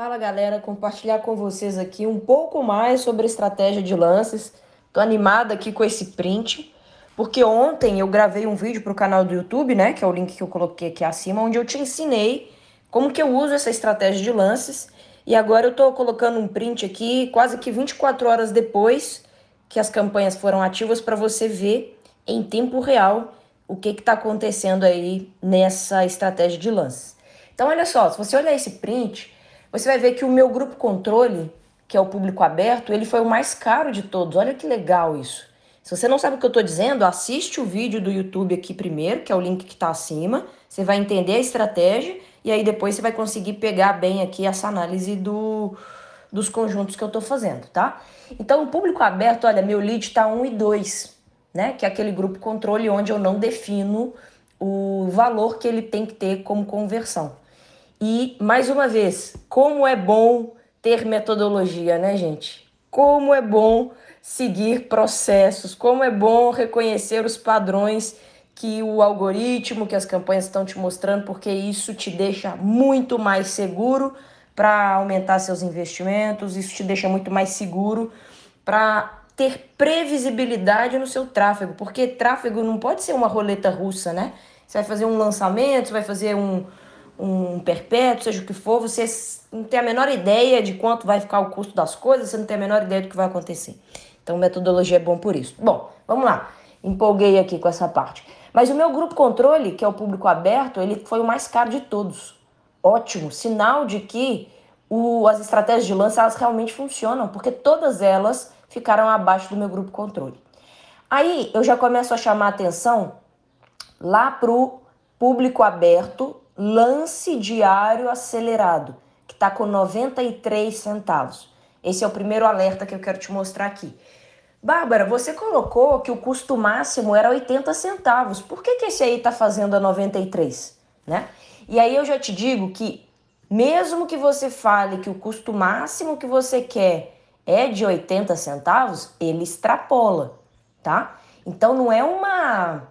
Fala galera, compartilhar com vocês aqui um pouco mais sobre estratégia de lances. Tô animada aqui com esse print, porque ontem eu gravei um vídeo para o canal do YouTube, né, que é o link que eu coloquei aqui acima, onde eu te ensinei como que eu uso essa estratégia de lances. E agora eu tô colocando um print aqui, quase que 24 horas depois que as campanhas foram ativas para você ver em tempo real o que está acontecendo aí nessa estratégia de lances. Então, olha só, se você olhar esse print, você vai ver que o meu grupo controle, que é o público aberto, ele foi o mais caro de todos. Olha que legal isso. Se você não sabe o que eu estou dizendo, assiste o vídeo do YouTube aqui primeiro, que é o link que está acima. Você vai entender a estratégia e aí depois você vai conseguir pegar bem aqui essa análise do, dos conjuntos que eu estou fazendo, tá? Então, o público aberto, olha, meu lead está 1 e 2, né? Que é aquele grupo controle onde eu não defino o valor que ele tem que ter como conversão. E, mais uma vez, como é bom ter metodologia, né, gente? Como é bom seguir processos, como é bom reconhecer os padrões que o algoritmo, que as campanhas estão te mostrando, porque isso te deixa muito mais seguro para aumentar seus investimentos, isso te deixa muito mais seguro para ter previsibilidade no seu tráfego, porque tráfego não pode ser uma roleta russa, né? Você vai fazer um lançamento, você vai fazer um, um perpétuo, seja o que for, você não tem a menor ideia de quanto vai ficar o custo das coisas, você não tem a menor ideia do que vai acontecer. Então, metodologia é bom por isso. Bom, vamos lá. Empolguei aqui com essa parte. Mas o meu grupo controle, que é o público aberto, ele foi o mais caro de todos. Ótimo, sinal de que o, as estratégias de lança elas realmente funcionam, porque todas elas ficaram abaixo do meu grupo controle. Aí eu já começo a chamar atenção lá para o público aberto lance diário acelerado, que está com 93 centavos. Esse é o primeiro alerta que eu quero te mostrar aqui. Bárbara, você colocou que o custo máximo era 80 centavos. Por que, que esse aí está fazendo a 93? Né? E aí eu já te digo que, mesmo que você fale que o custo máximo que você quer é de 80 centavos, ele extrapola, tá? Então não é uma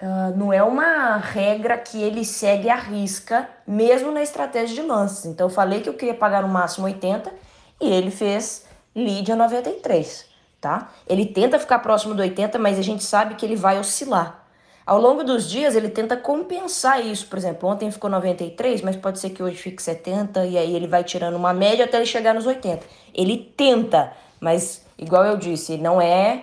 Uh, não é uma regra que ele segue à risca, mesmo na estratégia de lances. Então, eu falei que eu queria pagar no máximo 80 e ele fez lead a 93, tá? Ele tenta ficar próximo do 80, mas a gente sabe que ele vai oscilar. Ao longo dos dias, ele tenta compensar isso. Por exemplo, ontem ficou 93, mas pode ser que hoje fique 70 e aí ele vai tirando uma média até ele chegar nos 80. Ele tenta, mas, igual eu disse, não é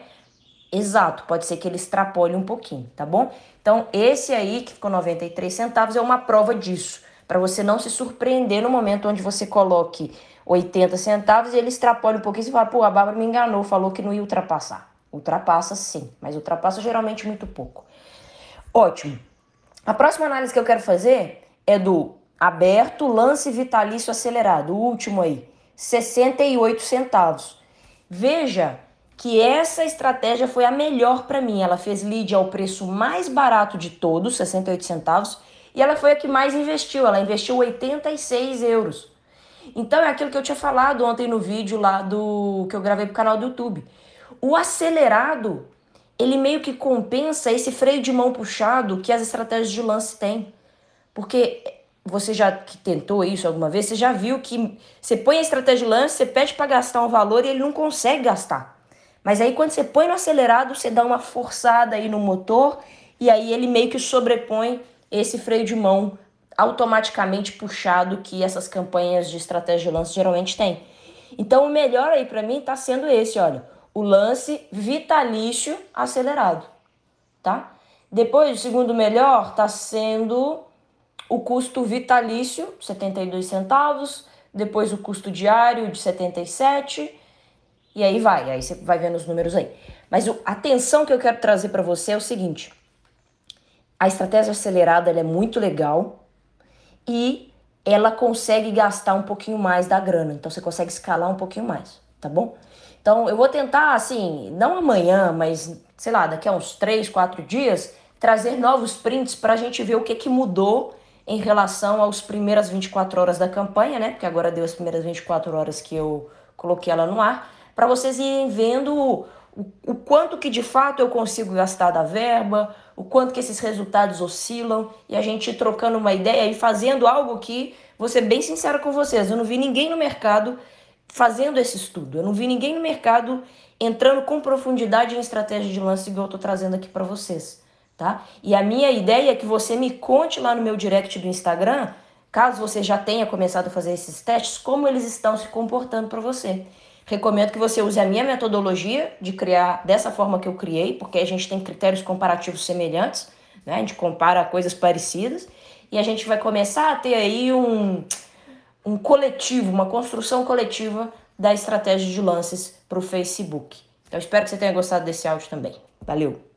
exato, pode ser que ele extrapole um pouquinho, tá bom? Então, esse aí que ficou 93 centavos é uma prova disso, para você não se surpreender no momento onde você coloque 80 centavos e ele extrapole um pouquinho e fala, pô, a Bárbara me enganou, falou que não ia ultrapassar. Ultrapassa sim, mas ultrapassa geralmente muito pouco. Ótimo. A próxima análise que eu quero fazer é do aberto lance vitalício acelerado, o último aí, 68 centavos. Veja que essa estratégia foi a melhor para mim. Ela fez lead ao preço mais barato de todos, 68 centavos, e ela foi a que mais investiu. Ela investiu 86 euros. Então é aquilo que eu tinha falado ontem no vídeo lá do que eu gravei pro canal do YouTube. O acelerado, ele meio que compensa esse freio de mão puxado que as estratégias de lance têm. Porque você já que tentou isso alguma vez, você já viu que você põe a estratégia de lance, você pede para gastar um valor e ele não consegue gastar. Mas aí quando você põe no acelerado, você dá uma forçada aí no motor e aí ele meio que sobrepõe esse freio de mão automaticamente puxado que essas campanhas de estratégia de lance geralmente têm. Então o melhor aí para mim está sendo esse, olha, o lance vitalício acelerado, tá? Depois, o segundo melhor está sendo o custo vitalício, 72 centavos, depois o custo diário de 77 e aí vai, aí você vai vendo os números aí. Mas a atenção que eu quero trazer para você é o seguinte: a estratégia acelerada é muito legal e ela consegue gastar um pouquinho mais da grana. Então você consegue escalar um pouquinho mais, tá bom? Então eu vou tentar, assim, não amanhã, mas sei lá, daqui a uns 3, 4 dias, trazer novos prints para a gente ver o que, que mudou em relação às primeiras 24 horas da campanha, né? Porque agora deu as primeiras 24 horas que eu coloquei ela no ar para vocês irem vendo o, o quanto que de fato eu consigo gastar da verba, o quanto que esses resultados oscilam e a gente trocando uma ideia e fazendo algo que vou ser bem sincera com vocês, eu não vi ninguém no mercado fazendo esse estudo. Eu não vi ninguém no mercado entrando com profundidade em estratégia de lance igual eu estou trazendo aqui para vocês, tá? E a minha ideia é que você me conte lá no meu direct do Instagram, caso você já tenha começado a fazer esses testes, como eles estão se comportando para você. Recomendo que você use a minha metodologia de criar dessa forma que eu criei, porque a gente tem critérios comparativos semelhantes, né? A gente compara coisas parecidas e a gente vai começar a ter aí um um coletivo, uma construção coletiva da estratégia de lances para o Facebook. Então, espero que você tenha gostado desse áudio também. Valeu!